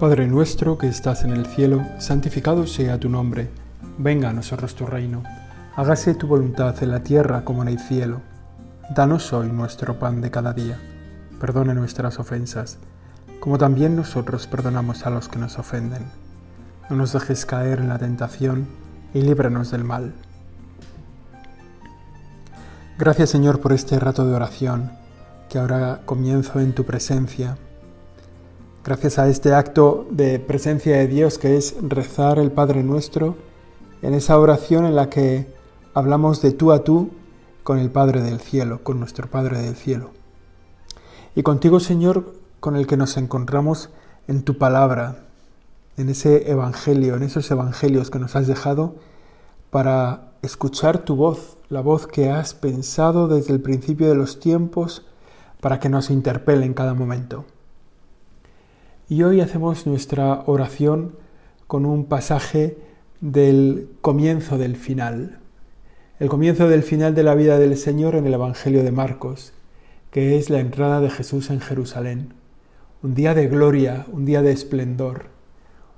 Padre nuestro que estás en el cielo, santificado sea tu nombre. Venga a nosotros tu reino. Hágase tu voluntad en la tierra como en el cielo. Danos hoy nuestro pan de cada día. Perdone nuestras ofensas, como también nosotros perdonamos a los que nos ofenden. No nos dejes caer en la tentación y líbranos del mal. Gracias Señor por este rato de oración que ahora comienzo en tu presencia. Gracias a este acto de presencia de Dios que es rezar el Padre Nuestro, en esa oración en la que hablamos de tú a tú con el Padre del Cielo, con nuestro Padre del Cielo. Y contigo, Señor, con el que nos encontramos en tu palabra, en ese Evangelio, en esos Evangelios que nos has dejado para escuchar tu voz, la voz que has pensado desde el principio de los tiempos para que nos interpele en cada momento. Y hoy hacemos nuestra oración con un pasaje del comienzo del final, el comienzo del final de la vida del Señor en el Evangelio de Marcos, que es la entrada de Jesús en Jerusalén, un día de gloria, un día de esplendor,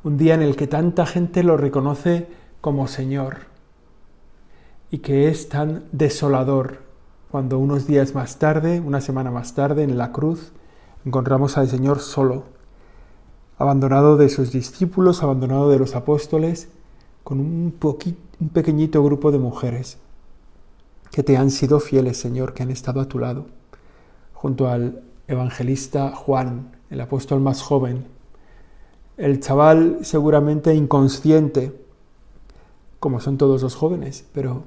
un día en el que tanta gente lo reconoce como Señor. Y que es tan desolador cuando unos días más tarde, una semana más tarde, en la cruz, encontramos al Señor solo, abandonado de sus discípulos, abandonado de los apóstoles, con un, un pequeñito grupo de mujeres que te han sido fieles, Señor, que han estado a tu lado, junto al evangelista Juan, el apóstol más joven, el chaval seguramente inconsciente, como son todos los jóvenes, pero,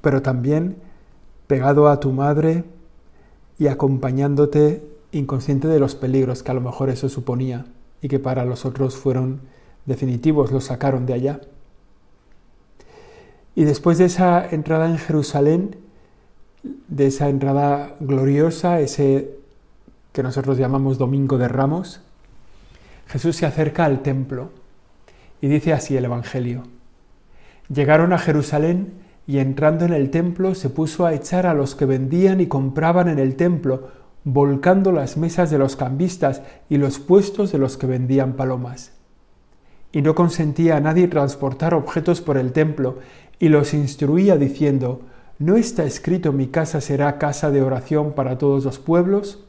pero también pegado a tu madre y acompañándote inconsciente de los peligros que a lo mejor eso suponía y que para los otros fueron definitivos, los sacaron de allá. Y después de esa entrada en Jerusalén, de esa entrada gloriosa, ese que nosotros llamamos Domingo de Ramos, Jesús se acerca al templo y dice así el Evangelio. Llegaron a Jerusalén y entrando en el templo se puso a echar a los que vendían y compraban en el templo, volcando las mesas de los cambistas y los puestos de los que vendían palomas. Y no consentía a nadie transportar objetos por el templo, y los instruía diciendo, ¿No está escrito mi casa será casa de oración para todos los pueblos?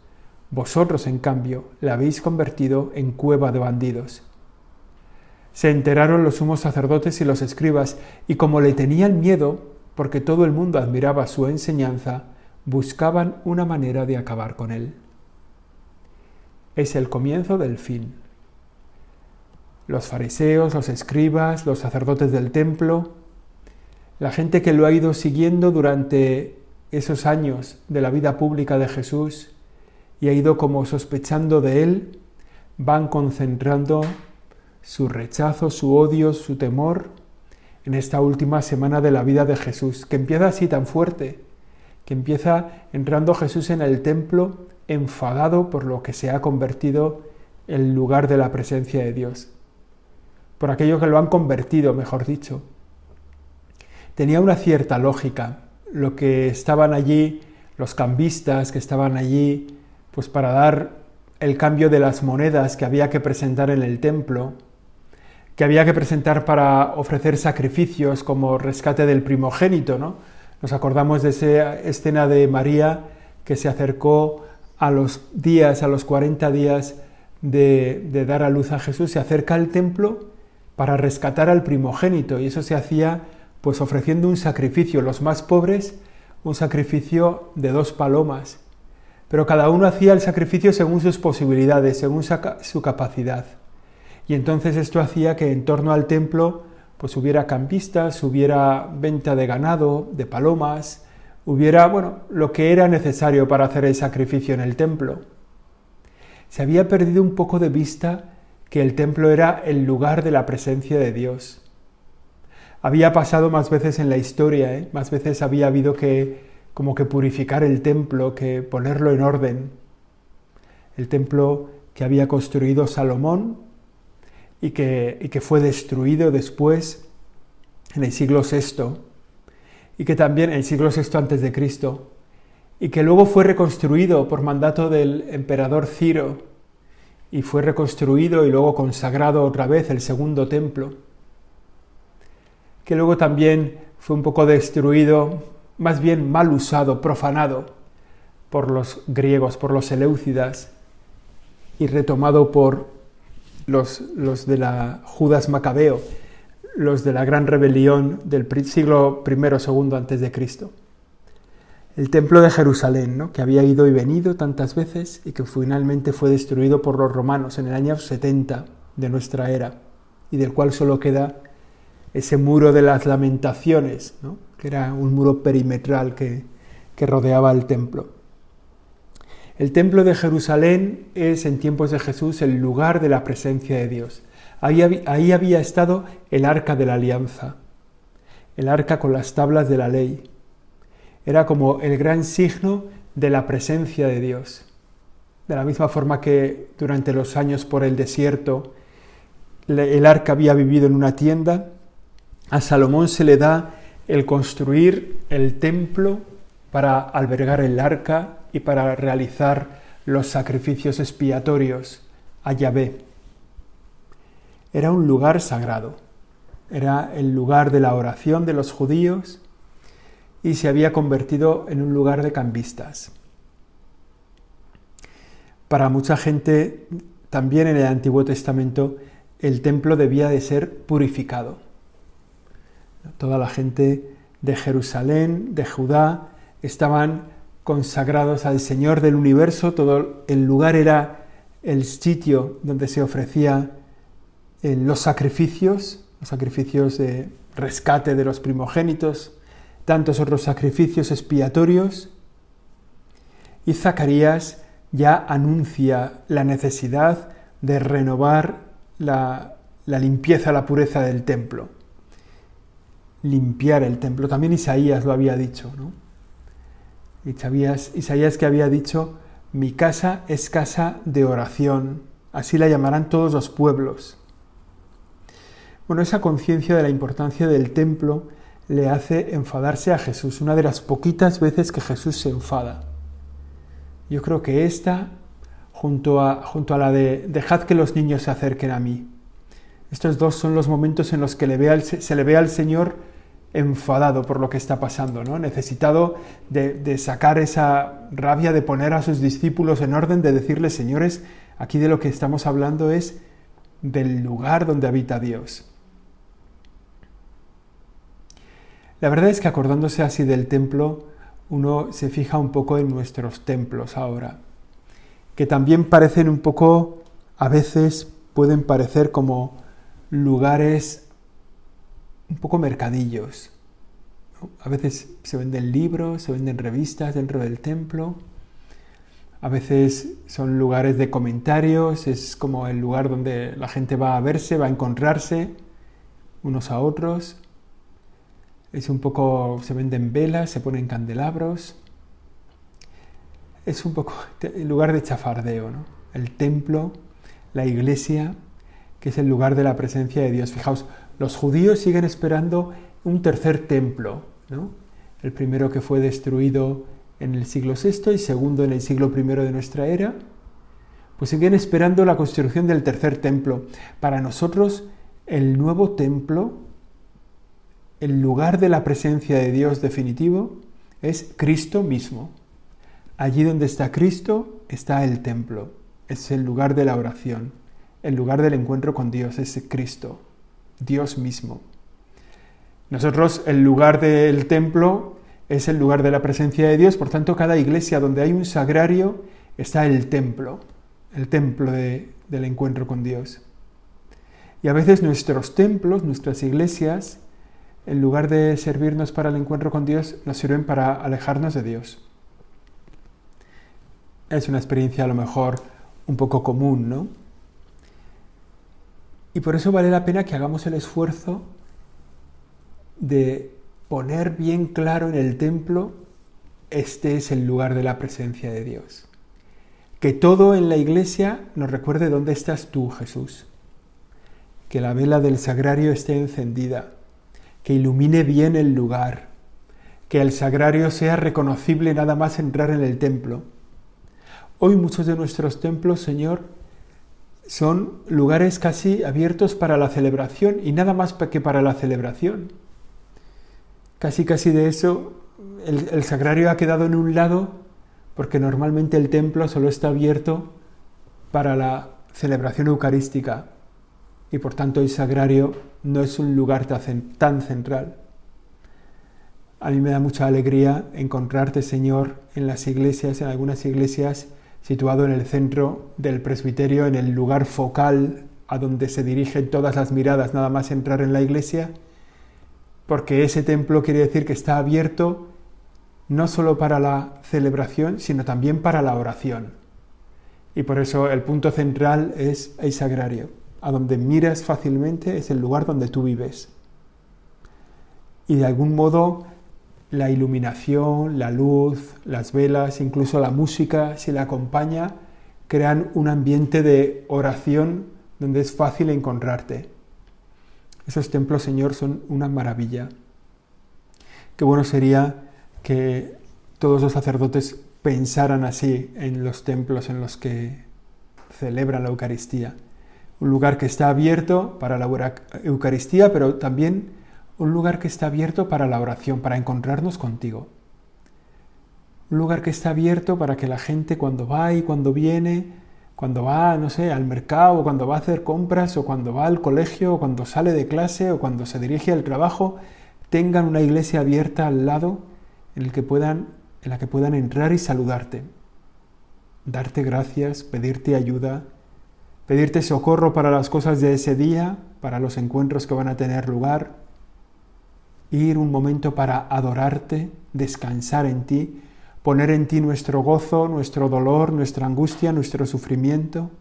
Vosotros, en cambio, la habéis convertido en cueva de bandidos. Se enteraron los sumos sacerdotes y los escribas, y como le tenían miedo, porque todo el mundo admiraba su enseñanza, buscaban una manera de acabar con él. Es el comienzo del fin. Los fariseos, los escribas, los sacerdotes del templo, la gente que lo ha ido siguiendo durante esos años de la vida pública de Jesús y ha ido como sospechando de él, van concentrando su rechazo, su odio, su temor en esta última semana de la vida de Jesús, que empieza así tan fuerte, que empieza entrando Jesús en el templo enfadado por lo que se ha convertido el lugar de la presencia de Dios, por aquello que lo han convertido, mejor dicho. Tenía una cierta lógica lo que estaban allí, los cambistas que estaban allí, pues para dar el cambio de las monedas que había que presentar en el templo, que había que presentar para ofrecer sacrificios como rescate del primogénito, ¿no? Nos acordamos de esa escena de María que se acercó a los días, a los 40 días de, dar a luz a Jesús, se acerca al templo para rescatar al primogénito y eso se hacía pues ofreciendo un sacrificio, los más pobres un sacrificio de dos palomas, pero cada uno hacía el sacrificio según sus posibilidades, según su capacidad. Y entonces esto hacía que en torno al templo pues hubiera campistas, hubiera venta de ganado, de palomas, hubiera, bueno, lo que era necesario para hacer el sacrificio en el templo. Se había perdido un poco de vista que el templo era el lugar de la presencia de Dios. Había pasado más veces en la historia, ¿eh? más veces había habido que como que purificar el templo, que ponerlo en orden. El templo que había construido Salomón y que, que fue destruido después en el siglo VI y que también en el siglo VI antes de Cristo y que luego fue reconstruido por mandato del emperador Ciro y fue reconstruido y luego consagrado otra vez el segundo templo, que luego también fue un poco destruido, más bien mal usado, profanado por los griegos, por los seleucidas, y retomado por los, de la Judas Macabeo, los de la gran rebelión del siglo I II antes de Cristo. El templo de Jerusalén, ¿no? que había ido y venido tantas veces y que finalmente fue destruido por los romanos en el año 70 de nuestra era y del cual solo queda ese muro de las lamentaciones, ¿no? que era un muro perimetral que, que rodeaba el templo. El templo de Jerusalén es en tiempos de Jesús el lugar de la presencia de Dios. Ahí, había estado el arca de la alianza, el arca con las tablas de la ley. Era como el gran signo de la presencia de Dios. De la misma forma que durante los años por el desierto el arca había vivido en una tienda, a Salomón se le da el construir el templo para albergar el arca y para realizar los sacrificios expiatorios a Yahvé era un lugar sagrado, era el lugar de la oración de los judíos y se había convertido en un lugar de cambistas. Para mucha gente, también en el Antiguo Testamento, el templo debía de ser purificado. Toda la gente de Jerusalén, de Judá, estaban consagrados al Señor del universo, todo el lugar era el sitio donde se ofrecía los sacrificios, los sacrificios de rescate de los primogénitos, tantos otros sacrificios expiatorios. Y Zacarías ya anuncia la necesidad de renovar la, limpieza, la pureza del templo. Limpiar el templo. También Isaías lo había dicho, ¿no? Isaías, Isaías que había dicho, mi casa es casa de oración, así la llamarán todos los pueblos. Bueno, esa conciencia de la importancia del templo le hace enfadarse a Jesús, una de las poquitas veces que Jesús se enfada. Yo creo que esta, junto a, junto a la de dejad que los niños se acerquen a mí, estos dos son los momentos en los que se le ve al Señor enfadado por lo que está pasando, ¿no? necesitado de, de, sacar esa rabia, de poner a sus discípulos en orden, de decirles, señores, aquí de lo que estamos hablando es del lugar donde habita Dios. La verdad es que acordándose así del templo, uno se fija un poco en nuestros templos ahora, que también parecen un poco, a veces pueden parecer como lugares un poco mercadillos. A veces se venden libros, se venden revistas dentro del templo, a veces son lugares de comentarios, es como el lugar donde la gente va a verse, va a encontrarse unos a otros. Es un poco, se venden velas, se ponen candelabros. Es un poco el lugar de chafardeo, ¿no? El templo, la iglesia, que es el lugar de la presencia de Dios. Fijaos, los judíos siguen esperando un tercer templo, ¿no? El primero que fue destruido en el siglo VI y segundo en el siglo I de nuestra era, pues siguen esperando la construcción del tercer templo. Para nosotros, el nuevo templo el lugar de la presencia de Dios definitivo es Cristo mismo. Allí donde está Cristo está el templo, es el lugar de la oración, el lugar del encuentro con Dios, es Cristo, Dios mismo. Nosotros el lugar del templo es el lugar de la presencia de Dios, por tanto cada iglesia donde hay un sagrario está el templo, el templo del encuentro con Dios. Y a veces nuestros templos, nuestras iglesias, en lugar de servirnos para el encuentro con Dios, nos sirven para alejarnos de Dios. Es una experiencia a lo mejor un poco común, ¿no? Y por eso vale la pena que hagamos el esfuerzo de poner bien claro en el templo, este es el lugar de la presencia de Dios. Que todo en la iglesia nos recuerde dónde estás tú, Jesús. Que la vela del sagrario esté encendida que ilumine bien el lugar, que el sagrario sea reconocible nada más entrar en el templo. Hoy muchos de nuestros templos, Señor, son lugares casi abiertos para la celebración y nada más que para la celebración. Casi casi de eso el, sagrario ha quedado en un lado porque normalmente el templo solo está abierto para la celebración eucarística y por tanto el sagrario no es un lugar tan central. A mí me da mucha alegría encontrarte, Señor, en las iglesias, en algunas iglesias, situado en el centro del presbiterio, en el lugar focal a donde se dirigen todas las miradas nada más entrar en la iglesia, porque ese templo quiere decir que está abierto no solo para la celebración, sino también para la oración. Y por eso el punto central es el sagrario, a donde miras fácilmente es el lugar donde tú vives. Y de algún modo la iluminación, la luz, las velas, incluso la música, si la acompaña, crean un ambiente de oración donde es fácil encontrarte. Esos templos, Señor, son una maravilla. Qué bueno sería que todos los sacerdotes pensaran así en los templos en los que celebran la Eucaristía. Un lugar que está abierto para la Eucaristía, pero también un lugar que está abierto para la oración, para encontrarnos contigo. Un lugar que está abierto para que la gente cuando va y cuando viene, cuando va, no sé, al mercado, o cuando va a hacer compras, o cuando va al colegio, o cuando sale de clase, o cuando se dirige al trabajo, tengan una iglesia abierta al lado en, en la que puedan entrar y saludarte, darte gracias, pedirte ayuda, pedirte socorro para las cosas de ese día, para los encuentros que van a tener lugar, ir un momento para adorarte, descansar en ti, poner en ti nuestro gozo, nuestro dolor, nuestra angustia, nuestro sufrimiento.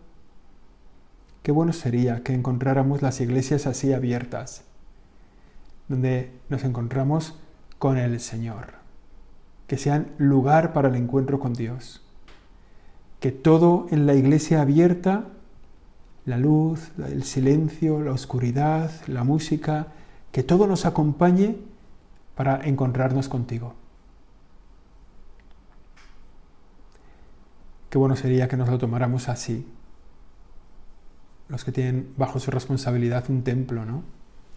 Qué bueno sería que encontráramos las iglesias así abiertas, donde nos encontramos con el Señor, que sean lugar para el encuentro con Dios, que todo en la iglesia abierta, la luz, el silencio, la oscuridad, la música, que todo nos acompañe para encontrarnos contigo. Qué bueno sería que nos lo tomáramos así, los que tienen bajo su responsabilidad un templo, ¿no?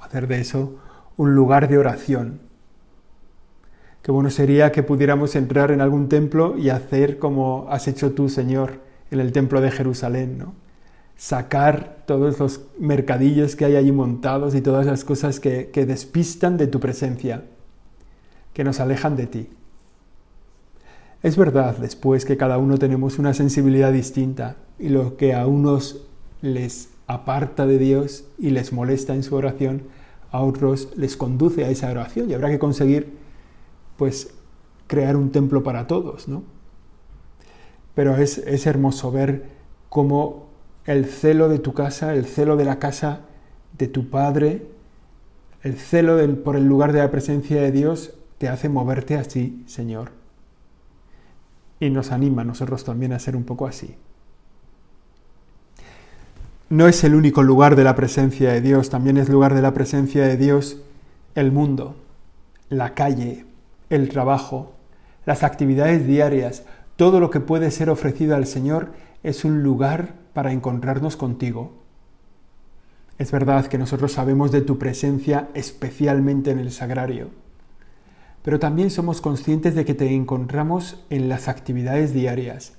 Hacer de eso un lugar de oración. Qué bueno sería que pudiéramos entrar en algún templo y hacer como has hecho tú, Señor, en el templo de Jerusalén, ¿no? Sacar todos los mercadillos que hay allí montados y todas las cosas que, que despistan de tu presencia, que nos alejan de ti. Es verdad después que cada uno tenemos una sensibilidad distinta y lo que a unos les aparta de Dios y les molesta en su oración, a otros les conduce a esa oración y habrá que conseguir pues crear un templo para todos, ¿no? Pero es, es hermoso ver cómo el celo de tu casa, el celo de la casa de tu Padre, el celo por el lugar de la presencia de Dios te hace moverte así, Señor. Y nos anima a nosotros también a ser un poco así. No es el único lugar de la presencia de Dios, también es lugar de la presencia de Dios el mundo, la calle, el trabajo, las actividades diarias, todo lo que puede ser ofrecido al Señor es un lugar para encontrarnos contigo. Es verdad que nosotros sabemos de tu presencia especialmente en el sagrario, pero también somos conscientes de que te encontramos en las actividades diarias,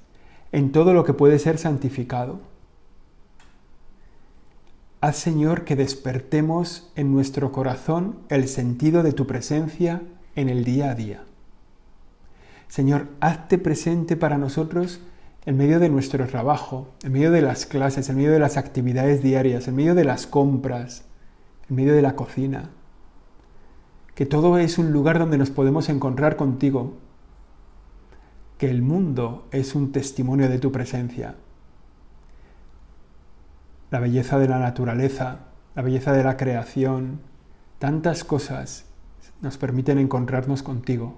en todo lo que puede ser santificado. Haz Señor que despertemos en nuestro corazón el sentido de tu presencia en el día a día. Señor, hazte presente para nosotros en medio de nuestro trabajo, en medio de las clases, en medio de las actividades diarias, en medio de las compras, en medio de la cocina. Que todo es un lugar donde nos podemos encontrar contigo. Que el mundo es un testimonio de tu presencia. La belleza de la naturaleza, la belleza de la creación, tantas cosas nos permiten encontrarnos contigo.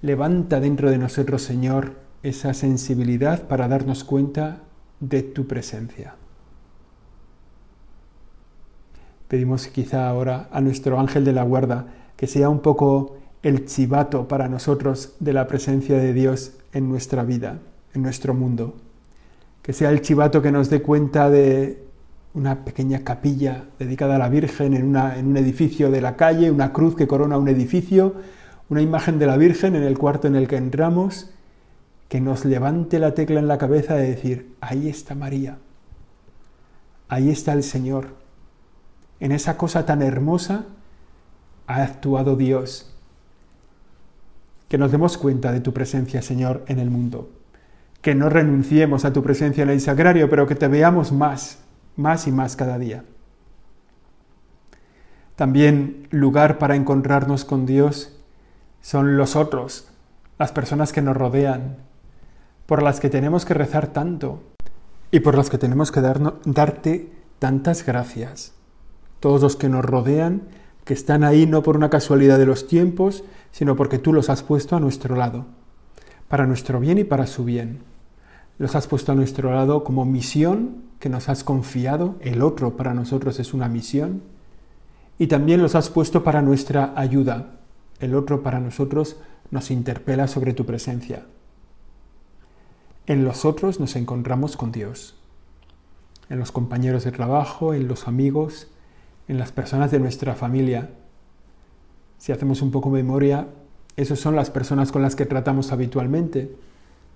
Levanta dentro de nosotros, Señor, esa sensibilidad para darnos cuenta de tu presencia. Pedimos quizá ahora a nuestro ángel de la guarda que sea un poco el chivato para nosotros de la presencia de Dios en nuestra vida, en nuestro mundo. que sea el chivato que nos dé cuenta de una pequeña capilla dedicada a la Virgen en, en un edificio de la calle, una cruz que corona un edificio, una imagen de la Virgen en el cuarto en el que entramos, que nos levante la tecla en la cabeza de decir, ahí está María, ahí está el Señor, en esa cosa tan hermosa ha actuado Dios. Que nos demos cuenta de tu presencia, Señor, en el mundo. Que no renunciemos a tu presencia en el sagrario, pero que te veamos más, más y más cada día. También lugar para encontrarnos con Dios son los otros, las personas que nos rodean, por las que tenemos que rezar tanto y por las que tenemos que darte tantas gracias. Todos los que nos rodean, que están ahí no por una casualidad de los tiempos, sino porque tú los has puesto a nuestro lado, para nuestro bien y para su bien. Los has puesto a nuestro lado como misión que nos has confiado, el otro para nosotros es una misión, y también los has puesto para nuestra ayuda. El otro para nosotros nos interpela sobre tu presencia. En los otros nos encontramos con Dios, en los compañeros de trabajo, en los amigos, en las personas de nuestra familia. Si hacemos un poco memoria, esas son las personas con las que tratamos habitualmente,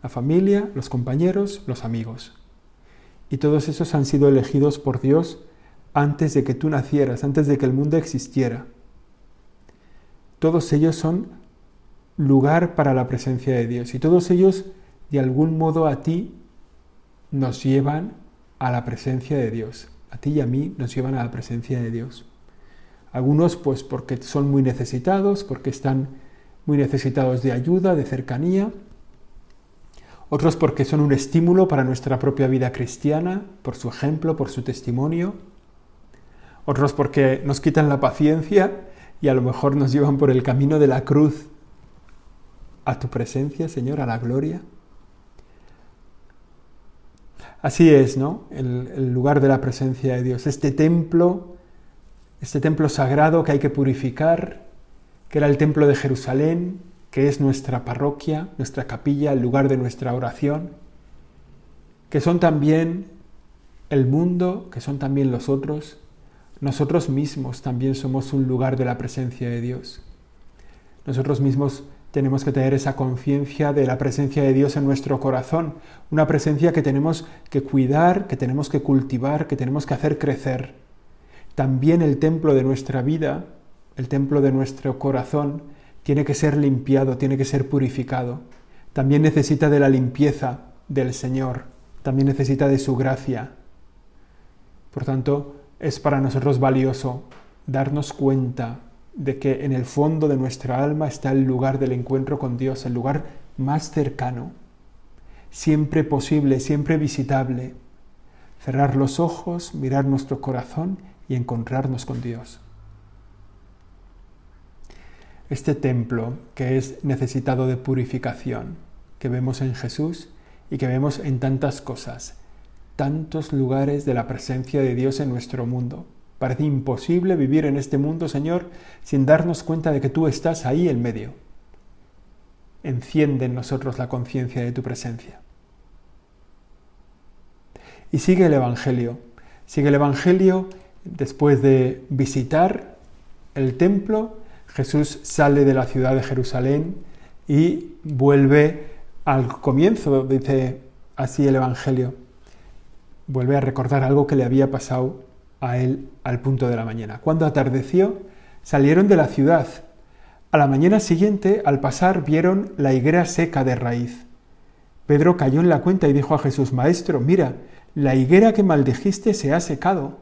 la familia, los compañeros, los amigos y todos esos han sido elegidos por Dios antes de que tú nacieras, antes de que el mundo existiera. Todos ellos son lugar para la presencia de Dios y todos ellos de algún modo a ti nos llevan a la presencia de Dios. A ti y a mí nos llevan a la presencia de Dios. Algunos pues porque son muy necesitados, porque están muy necesitados de ayuda, de cercanía, otros porque son un estímulo para nuestra propia vida cristiana, por su ejemplo, por su testimonio, otros porque nos quitan la paciencia y a lo mejor nos llevan por el camino de la cruz a tu presencia, Señor, a la gloria. Así es, ¿no? El, lugar de la presencia de Dios, este templo, este templo sagrado que hay que purificar, que era el templo de Jerusalén, que es nuestra parroquia, nuestra capilla, el lugar de nuestra oración, que son también el mundo, que son también los otros, nosotros mismos también somos un lugar de la presencia de Dios. Nosotros mismos tenemos que tener esa conciencia de la presencia de Dios en nuestro corazón, una presencia que tenemos que cuidar, que tenemos que cultivar, que tenemos que hacer crecer. También el templo de nuestra vida, el templo de nuestro corazón, tiene que ser limpiado, tiene que ser purificado. También necesita de la limpieza del Señor, también necesita de su gracia. Por tanto, es para nosotros valioso darnos cuenta de que en el fondo de nuestra alma está el lugar del encuentro con Dios, el lugar más cercano, siempre posible, siempre visitable. Cerrar los ojos, mirar nuestro corazón y encontrarnos con Dios este templo que es necesitado de purificación, que vemos en Jesús y que vemos en tantas cosas, tantos lugares de la presencia de Dios en nuestro mundo. Parece imposible vivir en este mundo, Señor, sin darnos cuenta de que tú estás ahí en medio. Enciende en nosotros la conciencia de tu presencia. Y sigue el Evangelio. Sigue el Evangelio después de visitar el templo Jesús sale de la ciudad de Jerusalén y vuelve al comienzo, dice así el Evangelio. Vuelve a recordar algo que le había pasado a él al punto de la mañana. Cuando atardeció, salieron de la ciudad. A la mañana siguiente, al pasar, vieron la higuera seca de raíz. Pedro cayó en la cuenta y dijo a Jesús, Maestro, mira, la higuera que maldijiste se ha secado.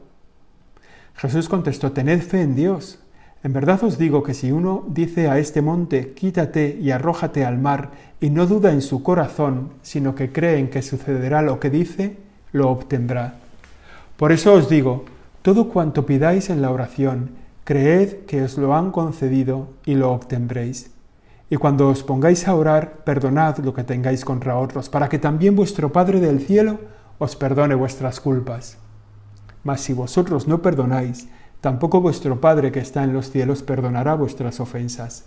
Jesús contestó, Tened fe en Dios. En verdad os digo que si uno dice a este monte, quítate y arrójate al mar, y no duda en su corazón, sino que cree en que sucederá lo que dice, lo obtendrá. Por eso os digo, todo cuanto pidáis en la oración, creed que os lo han concedido y lo obtendréis. Y cuando os pongáis a orar, perdonad lo que tengáis contra otros, para que también vuestro Padre del cielo os perdone vuestras culpas. Mas si vosotros no perdonáis, tampoco vuestro Padre que está en los cielos perdonará vuestras ofensas.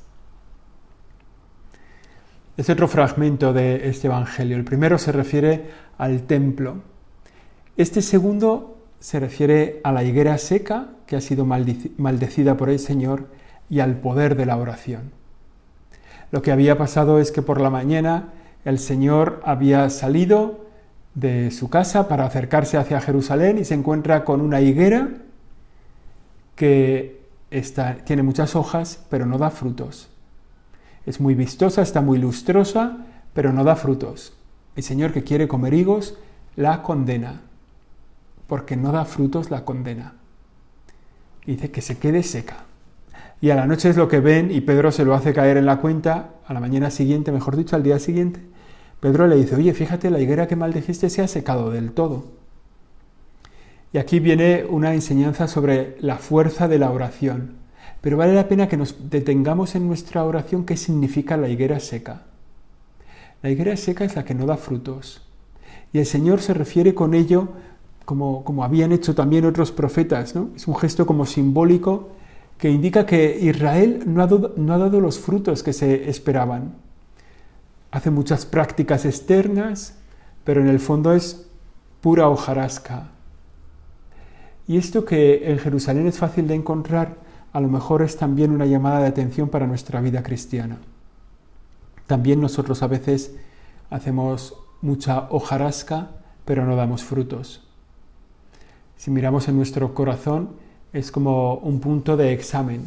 es otro fragmento de este Evangelio. El primero se refiere al templo. Este segundo se refiere a la higuera seca que ha sido maldecida por el Señor y al poder de la oración. Lo que había pasado es que por la mañana el Señor había salido de su casa para acercarse hacia Jerusalén y se encuentra con una higuera que tiene muchas hojas pero no da frutos. Es muy vistosa, está muy lustrosa, pero no da frutos. El Señor que quiere comer higos la condena, porque no da frutos la condena. Dice que se quede seca. Y a la noche es lo que ven y Pedro se lo hace caer en la cuenta, a la mañana siguiente, mejor dicho, al día siguiente. Pedro le dice, oye, fíjate, la higuera que maldijiste se ha secado del todo. Y aquí viene una enseñanza sobre la fuerza de la oración. Pero vale la pena que nos detengamos en nuestra oración qué significa la higuera seca. La higuera seca es la que no da frutos. Y el Señor se refiere con ello, como, habían hecho también otros profetas. Es un gesto como simbólico que indica que Israel no ha, no ha dado los frutos que se esperaban. Hace muchas prácticas externas, pero en el fondo es pura hojarasca. Y esto que en Jerusalén es fácil de encontrar, a lo mejor es también una llamada de atención para nuestra vida cristiana. También nosotros a veces hacemos mucha hojarasca, pero no damos frutos. Si miramos en nuestro corazón, es como un punto de examen.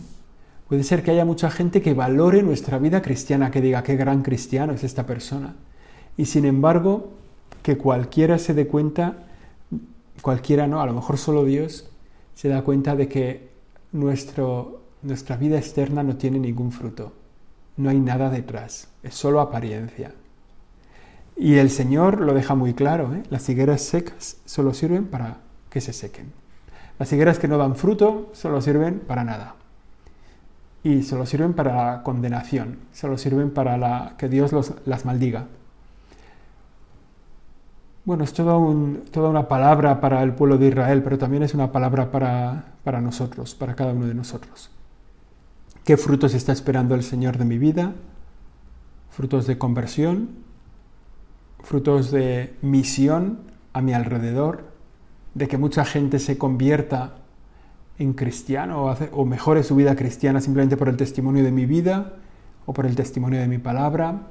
Puede ser que haya mucha gente que valore nuestra vida cristiana, que diga qué gran cristiano es esta persona. Y sin embargo, que cualquiera se dé cuenta, cualquiera no, a lo mejor solo Dios se da cuenta de que nuestro, nuestra vida externa no tiene ningún fruto, no hay nada detrás, es solo apariencia. Y el Señor lo deja muy claro, ¿eh? las higueras secas solo sirven para que se sequen. Las higueras que no dan fruto solo sirven para nada. Y solo sirven para la condenación, solo sirven para que Dios las maldiga. Bueno, es toda, toda una palabra para el pueblo de Israel, pero también es una palabra para, para nosotros, para cada uno de nosotros. ¿Qué frutos está esperando el Señor de mi vida? Frutos de conversión, frutos de misión a mi alrededor, de que mucha gente se convierta en cristiano o, mejore su vida cristiana simplemente por el testimonio de mi vida o por el testimonio de mi palabra,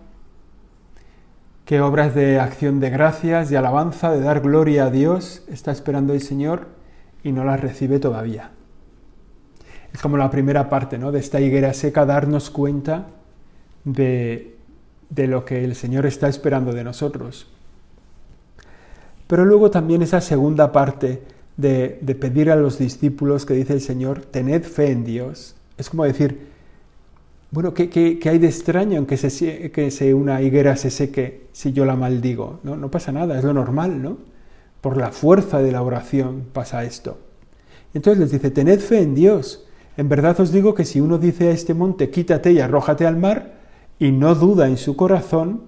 qué obras de acción de gracias, de alabanza, de dar gloria a Dios está esperando el Señor y no las recibe todavía. Es como la primera parte ¿no? de esta higuera seca, darnos cuenta de, de lo que el Señor está esperando de nosotros. Pero luego también esa segunda parte de, de, pedir a los discípulos que dice el Señor, tened fe en Dios. Es como decir, bueno, ¿qué, hay de extraño en que, se, que se una higuera se seque si yo la maldigo? ¿no? no pasa nada, es lo normal, ¿no? Por la fuerza de la oración pasa esto. Entonces les dice, tened fe en Dios. En verdad os digo que si uno dice a este monte, quítate y arrójate al mar, y no duda en su corazón,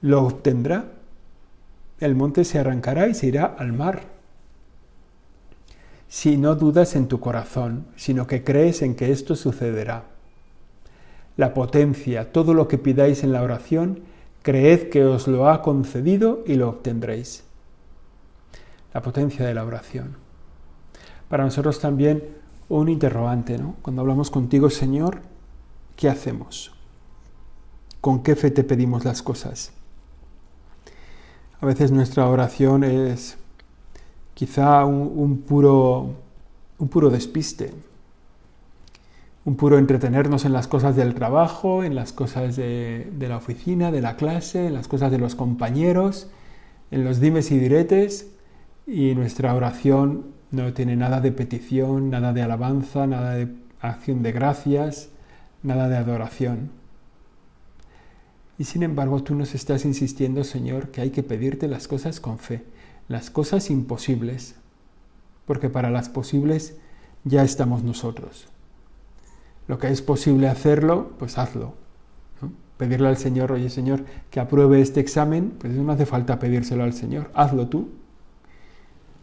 lo obtendrá. El monte se arrancará y se irá al mar. Si no dudas en tu corazón, sino que crees en que esto sucederá la potencia, todo lo que pidáis en la oración, creed que os lo ha concedido y lo obtendréis. La potencia de la oración. Para nosotros también un interrogante, ¿no? Cuando hablamos contigo, Señor, ¿qué hacemos? ¿Con qué fe te pedimos las cosas? A veces nuestra oración es quizá un, puro, un puro despiste, un puro entretenernos en las cosas del trabajo, en las cosas de, la oficina, de la clase, en las cosas de los compañeros, en los dimes y diretes, y nuestra oración no tiene nada de petición, nada de alabanza, nada de acción de gracias, nada de adoración. Y sin embargo tú nos estás insistiendo, Señor, que hay que pedirte las cosas con fe, las cosas imposibles, porque para las posibles ya estamos nosotros lo que es posible hacerlo, pues hazlo. Pedirle al Señor, oye Señor, que apruebe este examen, pues no hace falta pedírselo al Señor, hazlo tú.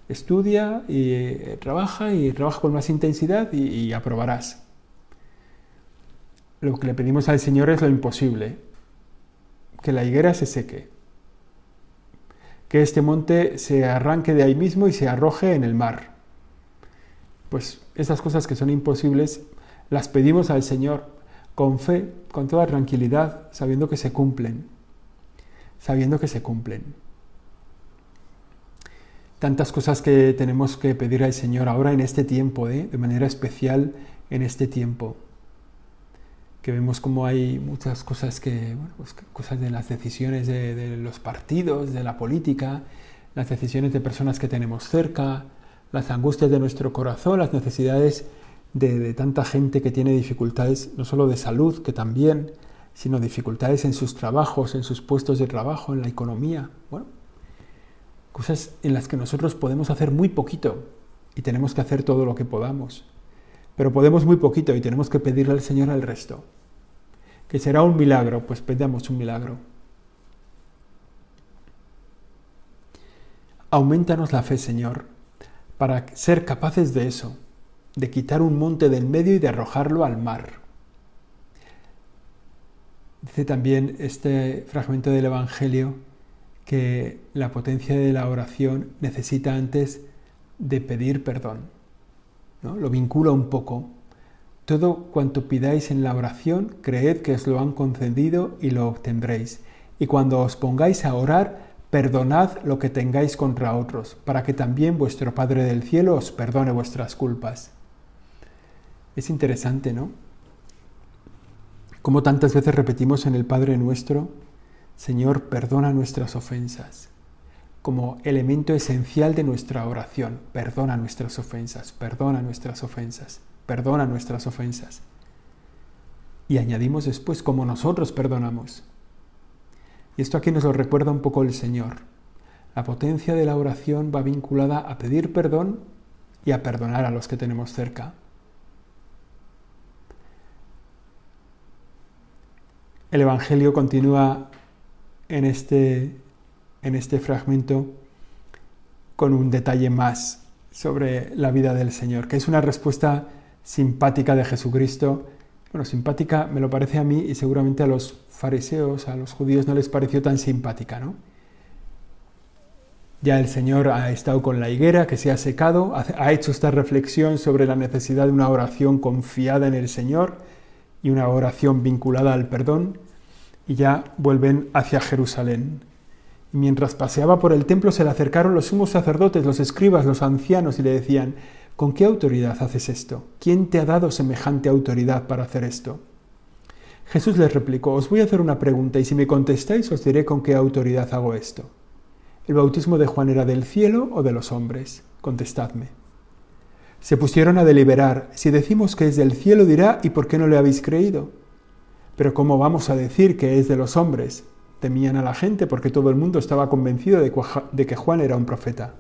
Estudia y eh, trabaja y trabaja con más intensidad y aprobarás. Lo que le pedimos al Señor es lo imposible. Que la higuera se seque, que este monte se arranque de ahí mismo y se arroje en el mar. Pues esas cosas que son imposibles las pedimos al Señor con fe, con toda tranquilidad, sabiendo que se cumplen, sabiendo que se cumplen. Tantas cosas que tenemos que pedir al Señor ahora en este tiempo, ¿eh? de manera especial en este tiempo que vemos como hay muchas cosas que, pues, cosas de las decisiones de, los partidos, de la política, las decisiones de personas que tenemos cerca, las angustias de nuestro corazón, las necesidades de, de, tanta gente que tiene dificultades, no solo de salud, que también, sino dificultades en sus trabajos, en sus puestos de trabajo, en la economía. Bueno, cosas en las que nosotros podemos hacer muy poquito y tenemos que hacer todo lo que podamos pero podemos muy poquito y tenemos que pedirle al Señor el resto. Que será un milagro, pues pedamos un milagro. Aumentanos la fe, Señor, para ser capaces de eso, de quitar un monte del medio y de arrojarlo al mar. Dice también este fragmento del Evangelio que la potencia de la oración necesita antes de pedir perdón lo vincula un poco. Todo cuanto pidáis en la oración, creed que os lo han concedido y lo obtendréis. Y cuando os pongáis a orar, perdonad lo que tengáis contra otros, para que también vuestro Padre del cielo os perdone vuestras culpas. Es interesante, ¿no? Como tantas veces repetimos en el Padre nuestro, Señor, perdona nuestras ofensas como elemento esencial de nuestra oración. Perdona nuestras ofensas, perdona nuestras ofensas, perdona nuestras ofensas. Y añadimos después como nosotros perdonamos. Y esto aquí nos lo recuerda un poco el Señor. La potencia de la oración va vinculada a pedir perdón y a perdonar a los que tenemos cerca. El Evangelio continúa en este en este fragmento con un detalle más sobre la vida del Señor, que es una respuesta simpática de Jesucristo. Bueno, simpática me lo parece a mí y seguramente a los fariseos, a los judíos no les pareció tan simpática, ¿no? Ya el Señor ha estado con la higuera que se ha secado, ha hecho esta reflexión sobre la necesidad de una oración confiada en el Señor y una oración vinculada al perdón, y ya vuelven hacia Jerusalén. Mientras paseaba por el templo se le acercaron los sumos sacerdotes, los escribas, los ancianos y le decían, ¿con qué autoridad haces esto? ¿Quién te ha dado semejante autoridad para hacer esto? Jesús les replicó, os voy a hacer una pregunta y si me contestáis os diré con qué autoridad hago esto. ¿El bautismo de Juan era del cielo o de los hombres? Contestadme. Se pusieron a deliberar, si decimos que es del cielo dirá, ¿y por qué no le habéis creído? Pero ¿cómo vamos a decir que es de los hombres? Temían a la gente porque todo el mundo estaba convencido de que Juan era un profeta.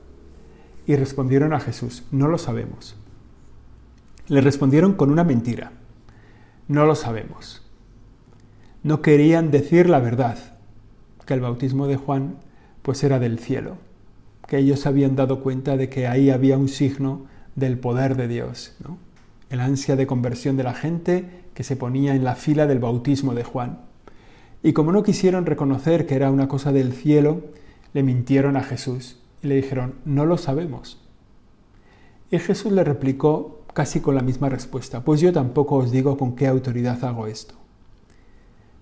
Y respondieron a Jesús, no lo sabemos. Le respondieron con una mentira, no lo sabemos. No querían decir la verdad, que el bautismo de Juan pues era del cielo, que ellos habían dado cuenta de que ahí había un signo del poder de Dios, el ansia de conversión de la gente que se ponía en la fila del bautismo de Juan. Y como no quisieron reconocer que era una cosa del cielo, le mintieron a Jesús y le dijeron, no lo sabemos. Y Jesús le replicó casi con la misma respuesta, pues yo tampoco os digo con qué autoridad hago esto.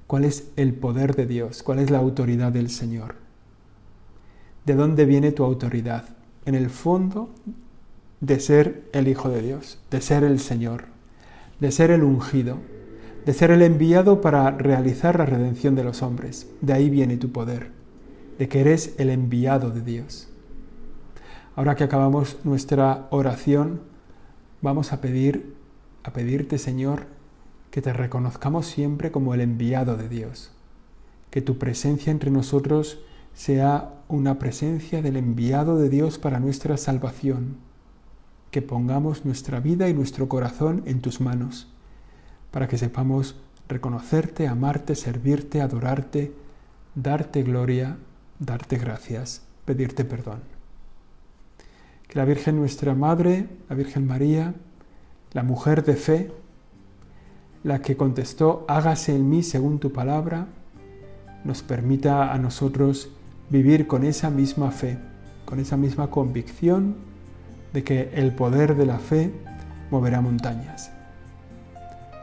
¿Cuál es el poder de Dios? ¿Cuál es la autoridad del Señor? ¿De dónde viene tu autoridad? En el fondo de ser el Hijo de Dios, de ser el Señor, de ser el ungido, de ser el enviado para realizar la redención de los hombres. De ahí viene tu poder, de que eres el enviado de Dios. Ahora que acabamos nuestra oración, vamos a pedir a pedirte, Señor, que te reconozcamos siempre como el enviado de Dios. Que tu presencia entre nosotros sea una presencia del enviado de Dios para nuestra salvación. Que pongamos nuestra vida y nuestro corazón en tus manos para que sepamos reconocerte, amarte, servirte, adorarte, darte gloria, darte gracias, pedirte perdón. Que la Virgen nuestra Madre, la Virgen María, la mujer de fe, la que contestó, hágase en mí según tu palabra, nos permita a nosotros vivir con esa misma fe, con esa misma convicción de que el poder de la fe moverá montañas.